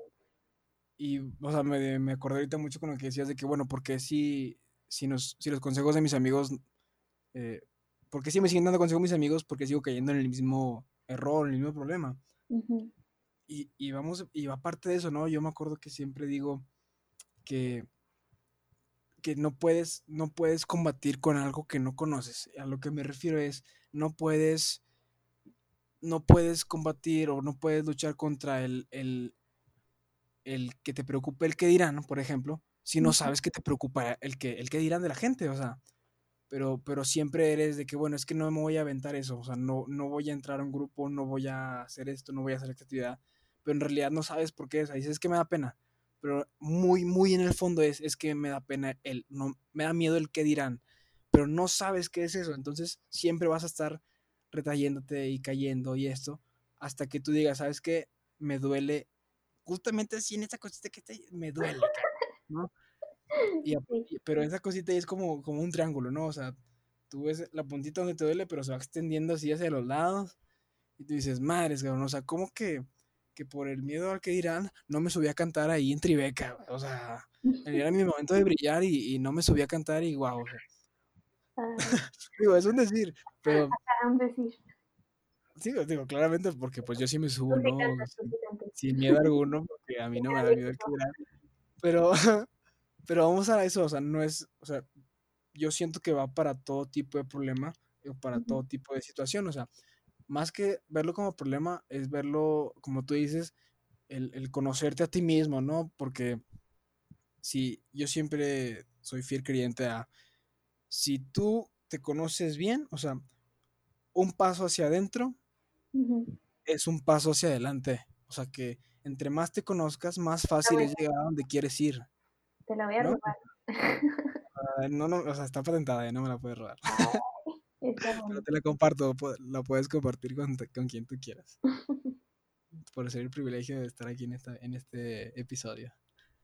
y o sea, me, me, acordé ahorita mucho con lo que decías de que, bueno, porque si, si, nos, si los consejos de mis amigos, eh, ¿por qué si me siguen dando consejos mis amigos? Porque sigo cayendo en el mismo error, en el mismo problema. y, y, vamos, y aparte de eso, ¿no? Yo me acuerdo que siempre digo que, que no puedes, no puedes combatir con algo que no conoces. A lo que me refiero es, no puedes, no puedes combatir o no puedes luchar contra el, el, el que te preocupe el que dirán, por ejemplo, si no sabes que te preocupa el que, el que dirán de la gente, o sea, pero, pero siempre eres de que, bueno, es que no me voy a aventar eso, o sea, no, no voy a entrar a un grupo, no voy a hacer esto, no voy a hacer esta actividad, pero en realidad no sabes por qué es, dices, es que me da pena, pero muy, muy en el fondo es, es que me da pena el, no, me da miedo el que dirán, pero no sabes qué es eso, entonces siempre vas a estar retrayéndote y cayendo y esto, hasta que tú digas, ¿sabes qué? Me duele justamente así en esa cosita que me duele, ¿no? pero esa cosita es como, como un triángulo, ¿no? O sea, tú ves la puntita donde te duele, pero se va extendiendo así hacia los lados. Y tú dices, madres, cabrón, o sea, ¿cómo que, que por el miedo al que dirán, no me subí a cantar ahí en Tribeca? O sea, era mi momento de brillar y, no me subí a cantar y guau. digo, es un decir, pero... Un decir. Sí, digo, claramente porque pues yo sí me subo, ¿no? Sin, miedo alguno, porque a mí no me da miedo que dirán. Pero, pero vamos a eso, o sea, no es, o sea, yo siento que va para todo tipo de problema o para todo tipo de situación, o sea, más que verlo como problema, es verlo, como tú dices, el, el conocerte a ti mismo, ¿no? Porque si yo siempre soy fiel creyente a, si tú te conoces bien, o sea, un paso hacia adentro es un paso hacia adelante. O sea que entre más te conozcas, más fácil es llegar a donde quieres ir. Te la voy a robar. no, no, o sea, está patentada, ya no me la puedes robar. Pero te la comparto, la puedes compartir con, con quien tú quieras. Por ser el privilegio de estar aquí en, esta, en este episodio.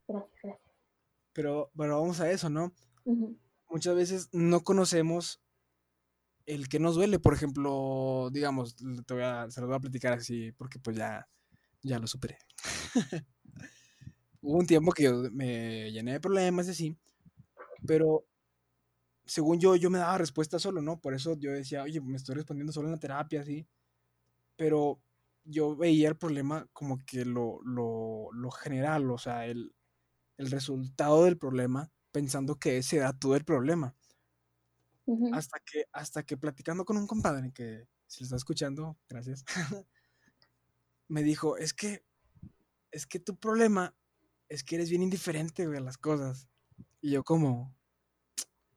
Gracias, gracias. Pero bueno, vamos a eso, ¿no? Muchas veces no conocemos el que nos duele, por ejemplo, digamos, te voy a, se lo voy a platicar así, porque pues ya, ya lo superé. Hubo un tiempo que yo me llené de problemas y así, pero según yo, yo me daba respuesta solo, ¿no? Por eso yo decía, oye, me estoy respondiendo solo en la terapia, así. Pero yo veía el problema como que lo, lo, lo general, o sea, el, el resultado del problema, pensando que ese era todo el problema. Hasta que, hasta que platicando con un compadre que si lo está escuchando, gracias, me dijo, es que, es que tu problema es que eres bien indiferente, güey, a las cosas. Y yo como,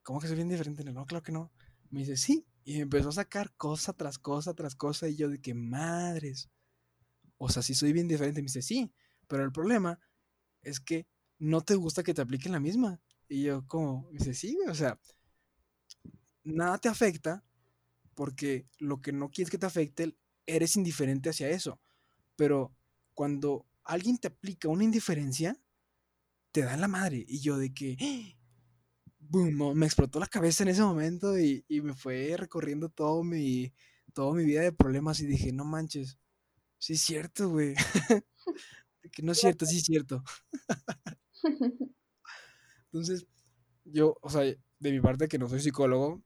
¿cómo que soy bien indiferente? No, claro que no. Me dice, sí. Y empezó a sacar cosa tras cosa tras cosa. Y yo de que madres. O sea, sí soy bien diferente. Me dice, sí. Pero el problema es que no te gusta que te apliquen la misma. Y yo como, me dice, sí. O sea, nada te afecta porque lo que no quieres que te afecte, eres indiferente hacia eso. Pero cuando alguien te aplica una indiferencia, te da la madre. Y yo de que, boom, me explotó la cabeza en ese momento y, y me fue recorriendo todo mi, toda mi vida de problemas y dije, no manches, sí es cierto, güey. que no es cierto, sí es cierto. Entonces, yo, o sea, de mi parte que no soy psicólogo,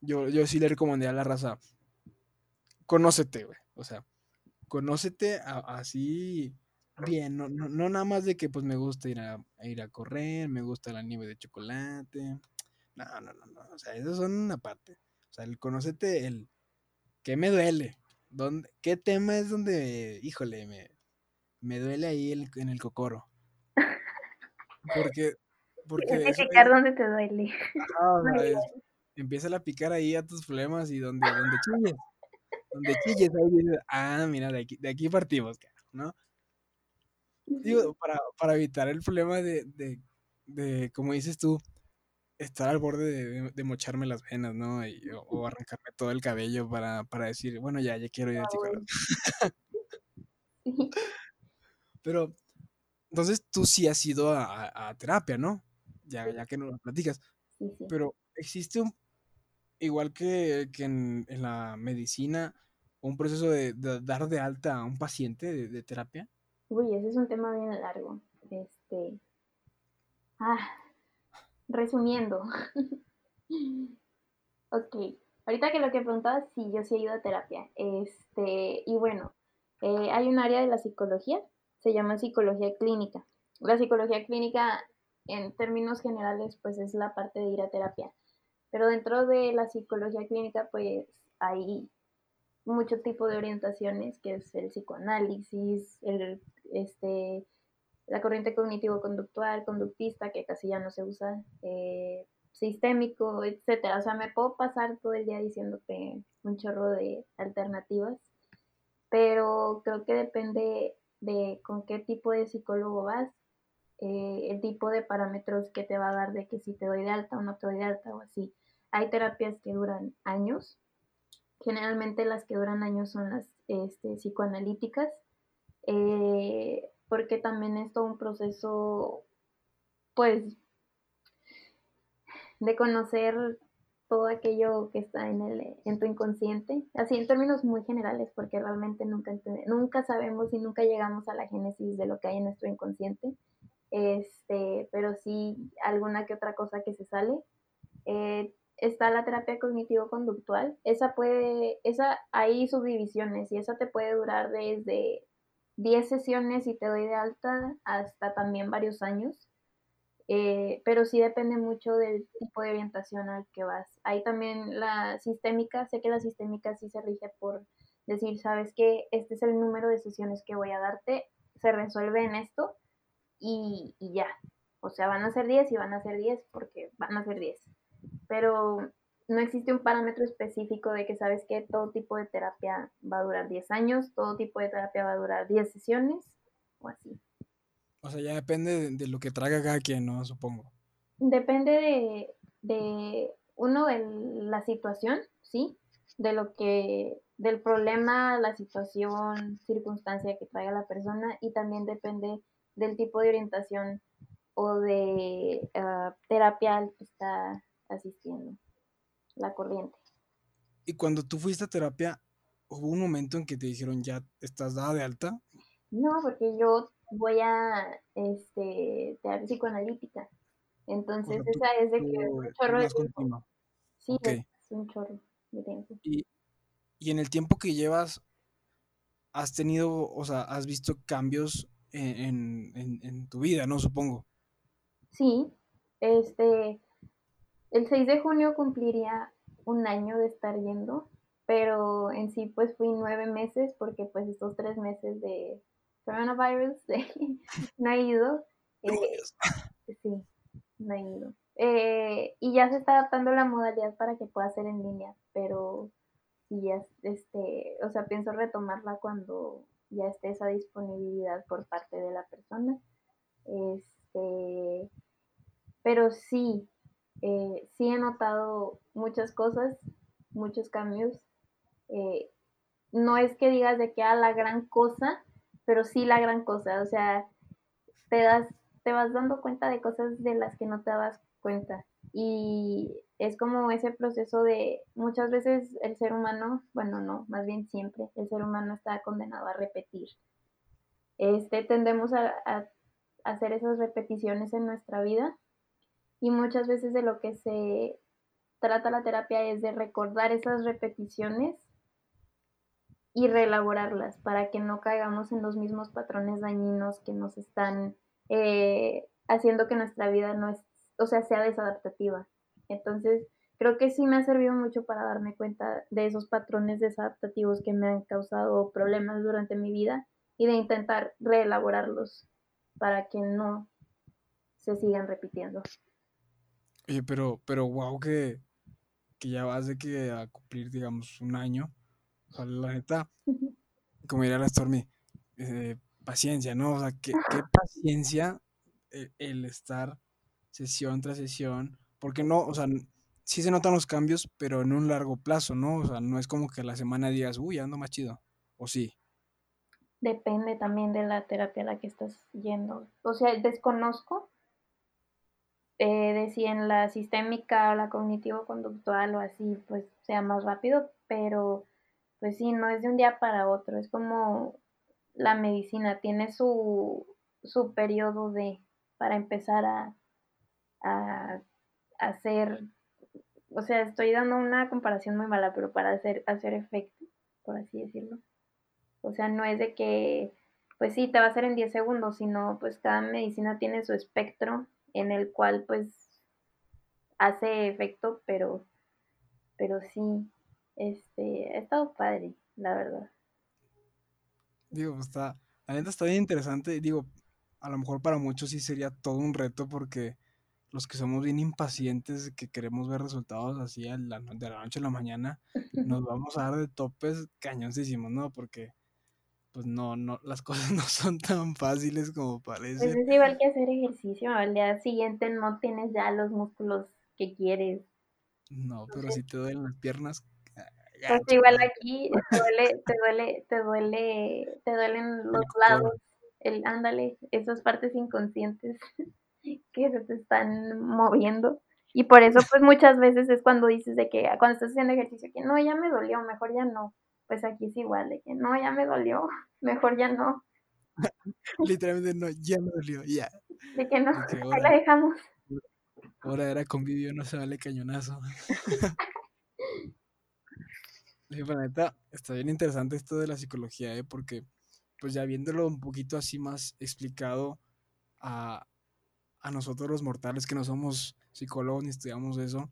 yo, yo sí le recomendé a la raza, conócete, güey. O sea, conócete así bien, no, no, no, nada más de que pues me gusta ir a, ir a correr, me gusta la nieve de chocolate. No, no, no, no. O sea, eso son una parte. O sea, el conócete el ¿qué me duele? ¿Dónde, ¿Qué tema es donde, híjole, me, me duele ahí el, en el cocoro? Porque... porque Identificar dónde te duele. empieza a picar ahí a tus problemas y donde, donde chilles. Donde chilles, ahí dices, ah, mira, de aquí, de aquí partimos, ¿no? Digo, para, para evitar el problema de, de, de, como dices tú, estar al borde de, mocharme las venas, ¿no? o, arrancarme todo el cabello para, para decir, bueno, ya, ya quiero ir a psicólogo. Pero, entonces tú sí has ido a, terapia, ¿no? Ya, ya que no lo platicas. Pero existe un, igual que, que en, en, la medicina, un proceso de, dar de alta a un paciente de, de terapia. Uy, ese es un tema bien largo. Este. Ah, resumiendo. ok, ahorita que lo que preguntabas, sí, yo sí he ido a terapia. Este, y bueno, eh, hay un área de la psicología, se llama psicología clínica. La psicología clínica, en términos generales, pues es la parte de ir a terapia. Pero dentro de la psicología clínica, pues hay mucho tipo de orientaciones, que es el psicoanálisis, el, este, la corriente cognitivo-conductual, conductista, que casi ya no se usa, eh, sistémico, etcétera. O sea, me puedo pasar todo el día diciéndote un chorro de alternativas, pero creo que depende de con qué tipo de psicólogo vas, eh, el tipo de parámetros que te va a dar de que si te doy de alta o no te doy de alta o así. Hay terapias que duran años, Generalmente las que duran años son las este, psicoanalíticas, eh, porque también es todo un proceso, pues, de conocer todo aquello que está en, el, en tu inconsciente, así en términos muy generales, porque realmente nunca, nunca sabemos y nunca llegamos a la génesis de lo que hay en nuestro inconsciente, este, pero sí alguna que otra cosa que se sale. Eh, está la terapia cognitivo-conductual. Esa puede, esa hay subdivisiones y esa te puede durar desde 10 sesiones y te doy de alta hasta también varios años. Eh, pero sí depende mucho del tipo de orientación al que vas. Hay también la sistémica, sé que la sistémica sí se rige por decir, sabes que este es el número de sesiones que voy a darte, se resuelve en esto y, y ya. O sea, van a ser 10 y van a ser 10 porque van a ser 10 pero no existe un parámetro específico de que sabes que todo tipo de terapia va a durar 10 años, todo tipo de terapia va a durar 10 sesiones o así. O sea, ya depende de, lo que traga cada quien, ¿no? Supongo. Depende de, de, uno, de la situación, ¿sí? De lo que, del problema, la situación, circunstancia que traiga la persona y también depende del tipo de orientación o de uh, terapia al que está asistiendo, la corriente. Y cuando tú fuiste a terapia, ¿hubo un momento en que te dijeron ya estás dada de alta? No, porque yo voy a este, terapia psicoanalítica. Entonces, esa es de que un chorro de tiempo. Sí, es un chorro de tiempo. Y, y en el tiempo que llevas, has tenido, o sea, has visto cambios en, en, en, tu vida, ¿no? Supongo. Sí, este, el 6 de junio cumpliría un año de estar yendo, pero en sí pues fui nueve meses porque pues estos tres meses de coronavirus no he ido. Eh, sí, no he ido. Eh, y ya se está adaptando la modalidad para que pueda ser en línea, pero ya, este, o sea, pienso retomarla cuando ya esté esa disponibilidad por parte de la persona. Este, pero sí, eh, sí he notado muchas cosas, muchos cambios. Eh, no es que digas de que a ah, la gran cosa, pero sí la gran cosa. O sea, te das, te vas dando cuenta de cosas de las que no te dabas cuenta. Y es como ese proceso de muchas veces el ser humano, bueno, no, más bien siempre, el ser humano está condenado a repetir. Este, tendemos a, a hacer esas repeticiones en nuestra vida y muchas veces de lo que se trata la terapia es de recordar esas repeticiones y reelaborarlas para que no caigamos en los mismos patrones dañinos que nos están eh, haciendo que nuestra vida no es, o sea, sea desadaptativa. Entonces, creo que sí me ha servido mucho para darme cuenta de esos patrones desadaptativos que me han causado problemas durante mi vida y de intentar reelaborarlos para que no se sigan repitiendo. Oye, pero, pero wow que, que ya vas de que a cumplir, digamos, un año o sea, la neta, como diría la Stormy, eh, paciencia, ¿no? O sea, qué, qué paciencia el, el, estar sesión tras sesión, porque no, o sea, sí se notan los cambios, pero en un largo plazo, ¿no? O sea, no es como que la semana digas, uy, ando más chido, o sí. Depende también de la terapia a la que estás yendo. O sea, desconozco eh, de si en la sistémica o la cognitivo-conductual o así, pues sea más rápido, pero pues sí, no es de un día para otro, es como la medicina, tiene su, su periodo de, para empezar a, a, hacer, o sea, estoy dando una comparación muy mala, pero para hacer, hacer efecto, por así decirlo. O sea, no es de que, pues sí, te va a hacer en 10 segundos, sino pues cada medicina tiene su espectro en el cual pues hace efecto, pero, pero sí, este, ha estado padre, la verdad. Digo, pues, está, la neta está bien interesante. Digo, a lo mejor para muchos sí sería todo un reto porque los que somos bien impacientes, que queremos ver resultados así de la, noche a la mañana, nos vamos a dar de topes cañoncísimos, ¿no? Porque pues no, no, las cosas no son tan fáciles como parece. Pues es igual que hacer ejercicio, al día siguiente no tienes ya los músculos que quieres. No, pero si te duelen las piernas, pues igual aquí te duele, te duele, te duele, te duelen los lados, el ándale, esas partes inconscientes que se te están moviendo. Y por eso, pues muchas veces es cuando dices de que cuando estás haciendo ejercicio, que no, ya me dolió, mejor ya no. Pues aquí es igual, de que no, ya me dolió, mejor ya no. Literalmente no, ya me dolió, ya. De que no, ahí la dejamos. Ahora era convivio, no se vale cañonazo. Sí, neta, está bien interesante esto de la psicología, ¿eh? porque pues ya viéndolo un poquito así más explicado a, a nosotros los mortales que no somos psicólogos ni estudiamos eso,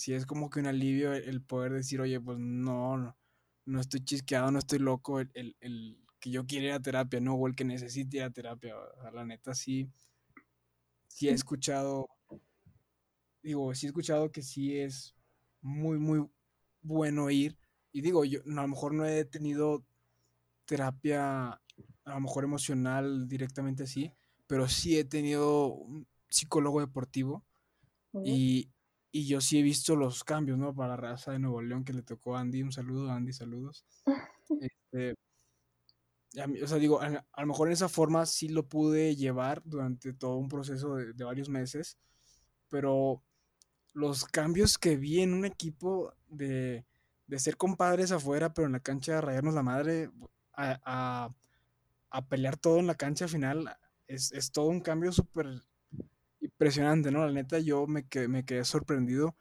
sí es como que un alivio el, poder decir, oye, pues no, no, no, estoy chisqueado, no estoy loco, el, el, el, que yo quiera ir a terapia, no, o el que necesite ir a terapia, o sea, la neta sí, sí he escuchado, digo, sí he escuchado que sí es muy, muy bueno ir, y digo, yo a lo mejor no he tenido terapia, a lo mejor emocional directamente así, pero sí he tenido un psicólogo deportivo y, y, yo sí he visto los cambios, ¿no? Para la raza de Nuevo León que le tocó a Andy, un saludo, Andy, saludos. este, o sea, digo, a, a, lo mejor en esa forma sí lo pude llevar durante todo un proceso de, de varios meses, pero los cambios que vi en un equipo de de ser compadres afuera, pero en la cancha a rayarnos la madre, a, a, pelear todo en la cancha al final, es, es todo un cambio súper impresionante, ¿no? La neta, yo me quedé, me quedé sorprendido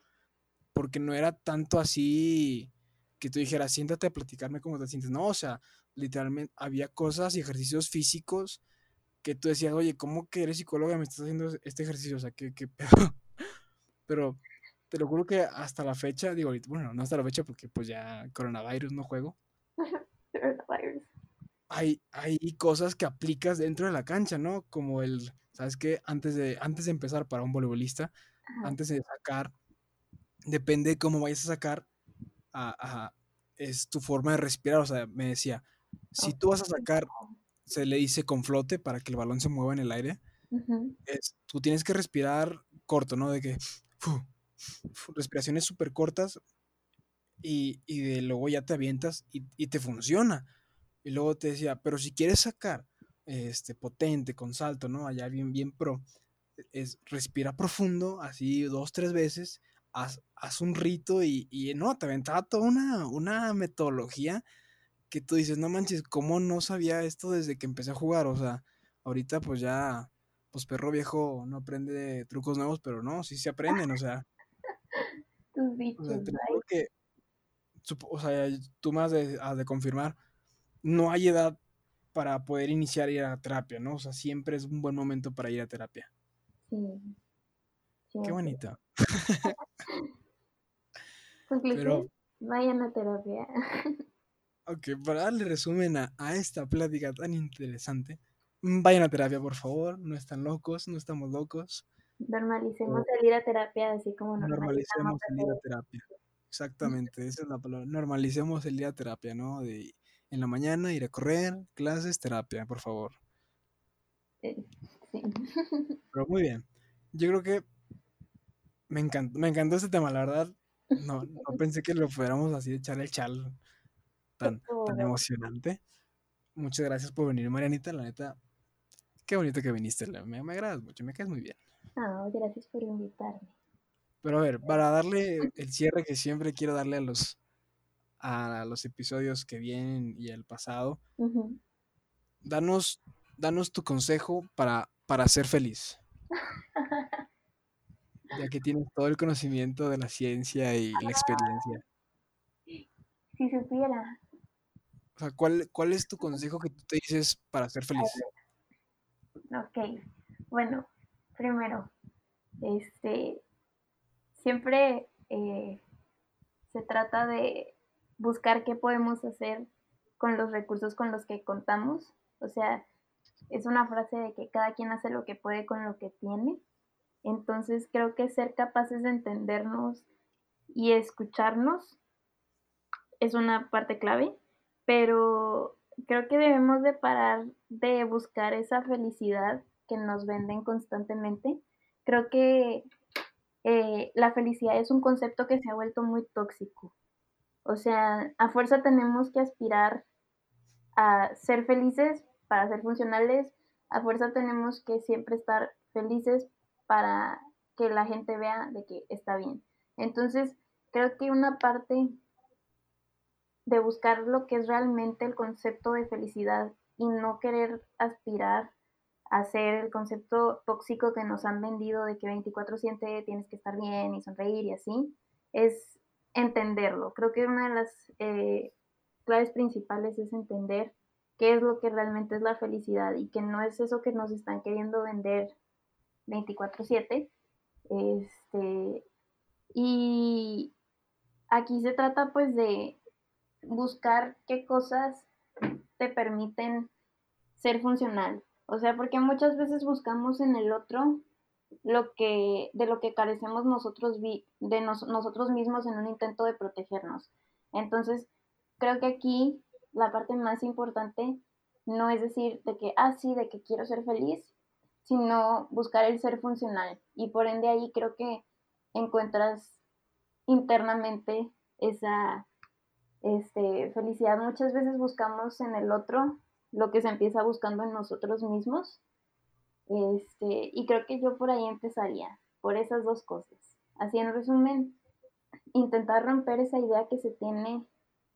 porque no era tanto así que tú dijeras, siéntate a platicarme cómo te sientes. No, o sea, literalmente había cosas y ejercicios físicos que tú decías, oye, ¿cómo que eres psicóloga me estás haciendo este ejercicio? O sea, ¿qué, qué pedo? Pero te lo juro que hasta la fecha, digo, bueno, no hasta la fecha porque pues ya coronavirus no juego. hay, hay cosas que aplicas dentro de la cancha, ¿no? Como el, ¿sabes qué? Antes de, antes de empezar para un voleibolista, antes de sacar, depende de cómo vayas a sacar, a, es tu forma de respirar. O sea, me decía, si tú vas a sacar, se le dice con flote para que el balón se mueva en el aire. es, tú tienes que respirar corto, ¿no? De que respiraciones súper cortas y, y, de luego ya te avientas y, y, te funciona. Y luego te decía, pero si quieres sacar este potente, con salto, ¿no? Allá bien, bien pro, es respira profundo, así dos, tres veces, haz, un rito y, y, no, te aventaba toda una, una metodología que tú dices, no manches, ¿cómo no sabía esto desde que empecé a jugar? O sea, ahorita pues ya, pues perro viejo no aprende trucos nuevos, pero no, sí se aprenden, o sea. o sea, que, o sea, tú más de, de confirmar, no hay edad para poder iniciar ir a terapia, ¿no? O sea, siempre es un buen momento para ir a terapia. Sí. Qué bonito. Pero, vayan a terapia. ok, para darle resumen a, esta plática tan interesante, mm, vayan a terapia, por favor. No están locos, no estamos locos. Normalicemos el ir a terapia, así como normalicemos el ir a terapia. Exactamente, esa es la palabra. Normalicemos el ir a terapia, ¿no? De en la mañana ir a correr, clases, terapia, por favor. Eh, sí. Pero muy bien. Yo creo que me encantó, me encantó este tema, la verdad. No, no pensé que lo fuéramos así echar el chal tan, tan emocionante. Muchas gracias por venir, Marianita. La neta, qué bonito que viniste. Me, me agradas mucho, me caes muy bien. Ah, gracias por invitarme. Pero a ver, para darle el cierre que siempre quiero darle a los, a los episodios que vienen y el pasado, danos, danos tu consejo para, para ser feliz. ya que tienes todo el conocimiento de la ciencia y la experiencia. Si supiera. O sea, ¿cuál, ¿cuál es tu consejo que tú te dices para ser feliz? Ok, bueno, primero, este, siempre eh, se trata de buscar qué podemos hacer con los recursos con los que contamos. O sea, es una frase de que cada quien hace lo que puede con lo que tiene. Entonces creo que ser capaces de entendernos y escucharnos es una parte clave, pero creo que debemos de parar de buscar esa felicidad que nos venden constantemente. Creo que eh, la felicidad es un concepto que se ha vuelto muy tóxico. O sea, a fuerza tenemos que aspirar a ser felices para ser funcionales, a fuerza tenemos que siempre estar felices para que la gente vea de que está bien. Entonces, creo que una parte de buscar lo que es realmente el concepto de felicidad y no querer aspirar a ser el concepto tóxico que nos han vendido de que 24/7 tienes que estar bien y sonreír y así, es entenderlo. Creo que una de las eh, claves principales es entender qué es lo que realmente es la felicidad y que no es eso que nos están queriendo vender 24/7. Este, y aquí se trata pues de buscar qué cosas te permiten ser funcional. O sea, porque muchas veces buscamos en el otro lo que, de lo que carecemos nosotros, de nosotros mismos en un intento de protegernos. Entonces, creo que aquí la parte más importante no es decir de que, ah, sí, de que quiero ser feliz, sino buscar el ser funcional. Y por ende ahí creo que encuentras internamente esa este, felicidad. Muchas veces buscamos en el otro lo que se empieza buscando en nosotros mismos este, y creo que yo por ahí empezaría, por esas dos cosas. Así en resumen, intentar romper esa idea que se tiene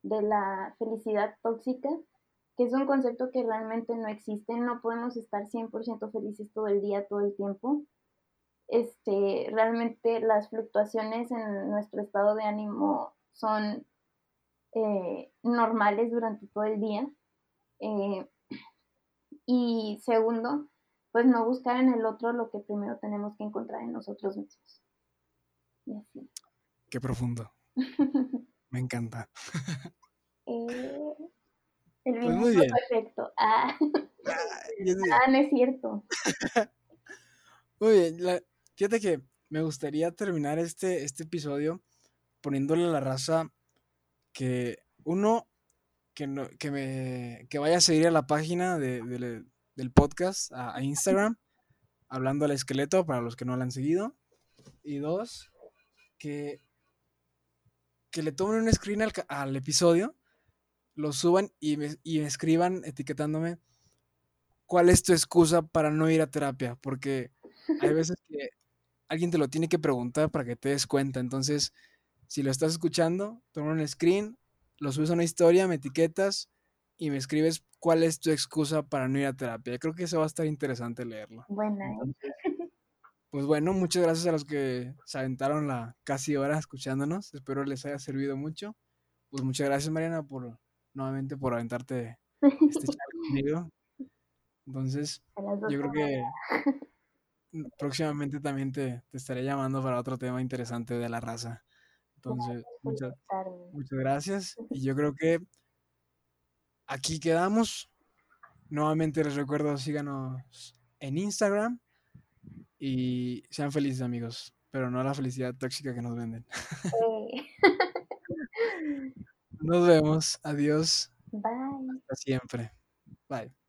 de la felicidad tóxica, que es un concepto que realmente no existe, no podemos estar 100% felices todo el día, todo el tiempo. Este, realmente las fluctuaciones en nuestro estado de ánimo son eh, normales durante todo el día. Eh, y segundo, pues no buscar en el otro lo que primero tenemos que encontrar en nosotros mismos. Y así. Qué profundo. Me encanta. Eh, el pues muy bien. perfecto. Ah. ah, no es cierto. muy bien. fíjate que me gustaría terminar este, este episodio poniéndole a la raza que uno que, no, que, me, que vaya a seguir a la página de, de, del podcast a, Instagram, hablando al esqueleto para los que no lo han seguido. Y dos, que, que le tomen un screen al, episodio, lo suban y me, y me escriban etiquetándome cuál es tu excusa para no ir a terapia. Porque hay veces que alguien te lo tiene que preguntar para que te des cuenta. Entonces, si lo estás escuchando, toma un screen, lo subes a una historia, me etiquetas y me escribes cuál es tu excusa para no ir a terapia. Creo que eso va a estar interesante leerlo. Buena, ¿eh? Pues bueno, muchas gracias a los que se aventaron la casi hora escuchándonos. Espero les haya servido mucho. Pues muchas gracias, Mariana, por nuevamente por aventarte este chat conmigo. Entonces, yo creo que próximamente también te, te, estaré llamando para otro tema interesante de la raza. Entonces, muchas, muchas gracias. Y yo creo que aquí quedamos. Nuevamente les recuerdo, síganos en Instagram y sean felices amigos, pero no la felicidad tóxica que nos venden. nos vemos. Adiós. Bye. Hasta siempre. Bye.